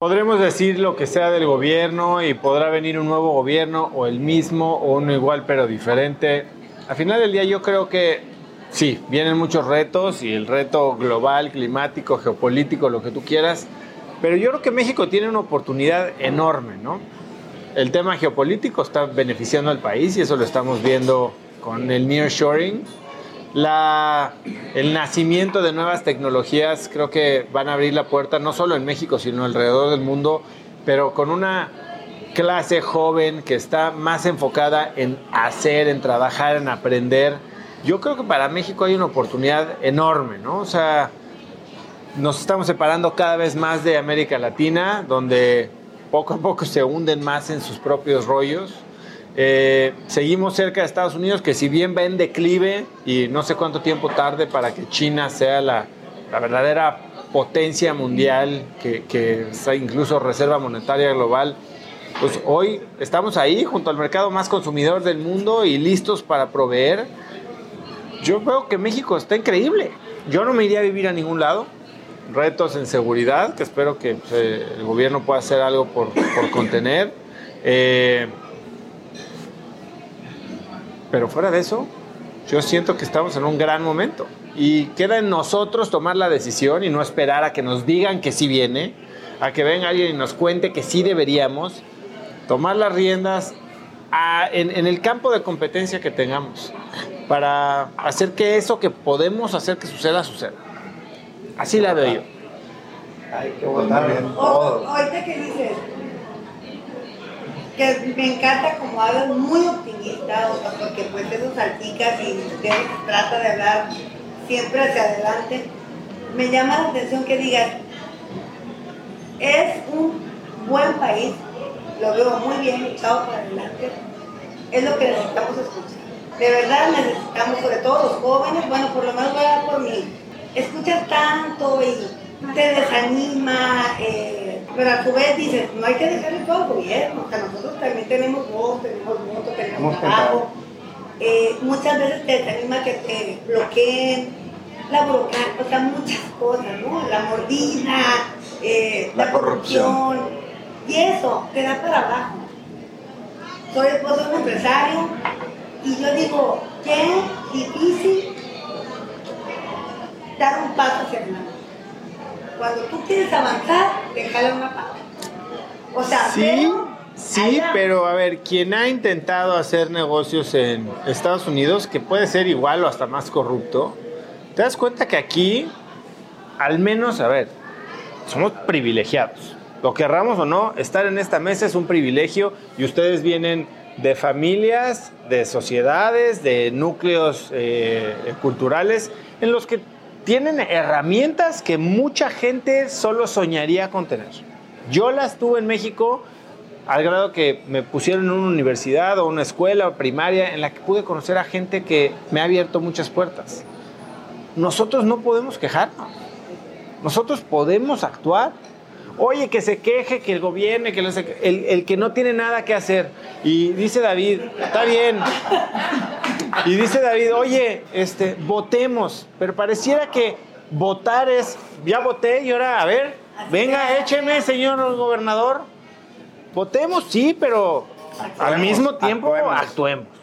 Podremos decir lo que sea del gobierno y podrá venir un nuevo gobierno o el mismo o uno igual pero diferente. Al final del día yo creo que sí, vienen muchos retos y el reto global, climático, geopolítico, lo que tú quieras, pero yo creo que México tiene una oportunidad enorme, ¿no? El tema geopolítico está beneficiando al país y eso lo estamos viendo con el nearshoring el nacimiento de nuevas tecnologías creo que van a abrir la puerta no solo en México, sino alrededor del mundo, pero con una clase joven que está más enfocada en hacer, en trabajar, en aprender. Yo creo que para México hay una oportunidad enorme, ¿no? O sea, nos estamos separando cada vez más de América Latina, donde poco a poco se hunden más en sus propios rollos eh, seguimos cerca de Estados Unidos, que si bien va en declive y no sé cuánto tiempo tarde para que China sea la, verdadera potencia mundial, que, que incluso reserva monetaria global, pues hoy estamos ahí junto al mercado más consumidor del mundo y listos para proveer. Yo veo que México está increíble. Yo no me iría a vivir a ningún lado. Retos en seguridad, que espero que pues, eh, el gobierno pueda hacer algo por, por contener. Eh, pero fuera de eso, yo siento que estamos en un gran momento. Y queda en nosotros tomar la decisión y no esperar a que nos digan que sí viene, a que venga alguien y nos cuente que sí deberíamos. Tomar las riendas en, el campo de competencia que tengamos para hacer que eso que podemos hacer que suceda, suceda. Así la veo yo. Hay que votar bien Ahorita que dices, que me encanta como hablas muy optimista, porque pues eso salpica y usted trata de hablar siempre hacia adelante. Me llama la atención que digas, es un buen país, lo veo muy bien echado para adelante, es lo que necesitamos escuchar. De verdad necesitamos, sobre todo los jóvenes, bueno, por lo menos voy a por mí, escuchas tanto y te desanima, eh, pero a su vez dices, no hay que dejarle todo al gobierno, sea, nosotros también tenemos voz, tenemos voto, tenemos trabajo. Eh, muchas veces te desanima que te bloqueen, la burocracia, o sea, muchas cosas, ¿no? La mordida, eh, la, corrupción. Y eso te da para abajo. Soy esposo de un empresario y yo digo, qué difícil dar un paso hacia adelante cuando tú quieres avanzar, déjale una pata. O sea, sí, sí, pero a ver, quien ha intentado hacer negocios en Estados Unidos, que puede ser igual o hasta más corrupto, te das cuenta que aquí, al menos, a ver, somos privilegiados. Lo querramos o no, estar en esta mesa es un privilegio y ustedes vienen de familias, de sociedades, de núcleos eh, culturales en los que tienen herramientas que mucha gente solo soñaría con tener. Yo las tuve en México al grado que me pusieron en una universidad o una escuela primaria en la que pude conocer a gente que me ha abierto muchas puertas. Nosotros no podemos quejarnos. Nosotros podemos actuar. Oye, que se queje, que el gobierno, que el que no tiene nada que hacer. Y dice David, está bien, y dice David, oye, este, votemos, pero pareciera que votar es, ya voté y ahora, a ver, venga, écheme, señor gobernador. Votemos, sí, pero al mismo tiempo actuemos.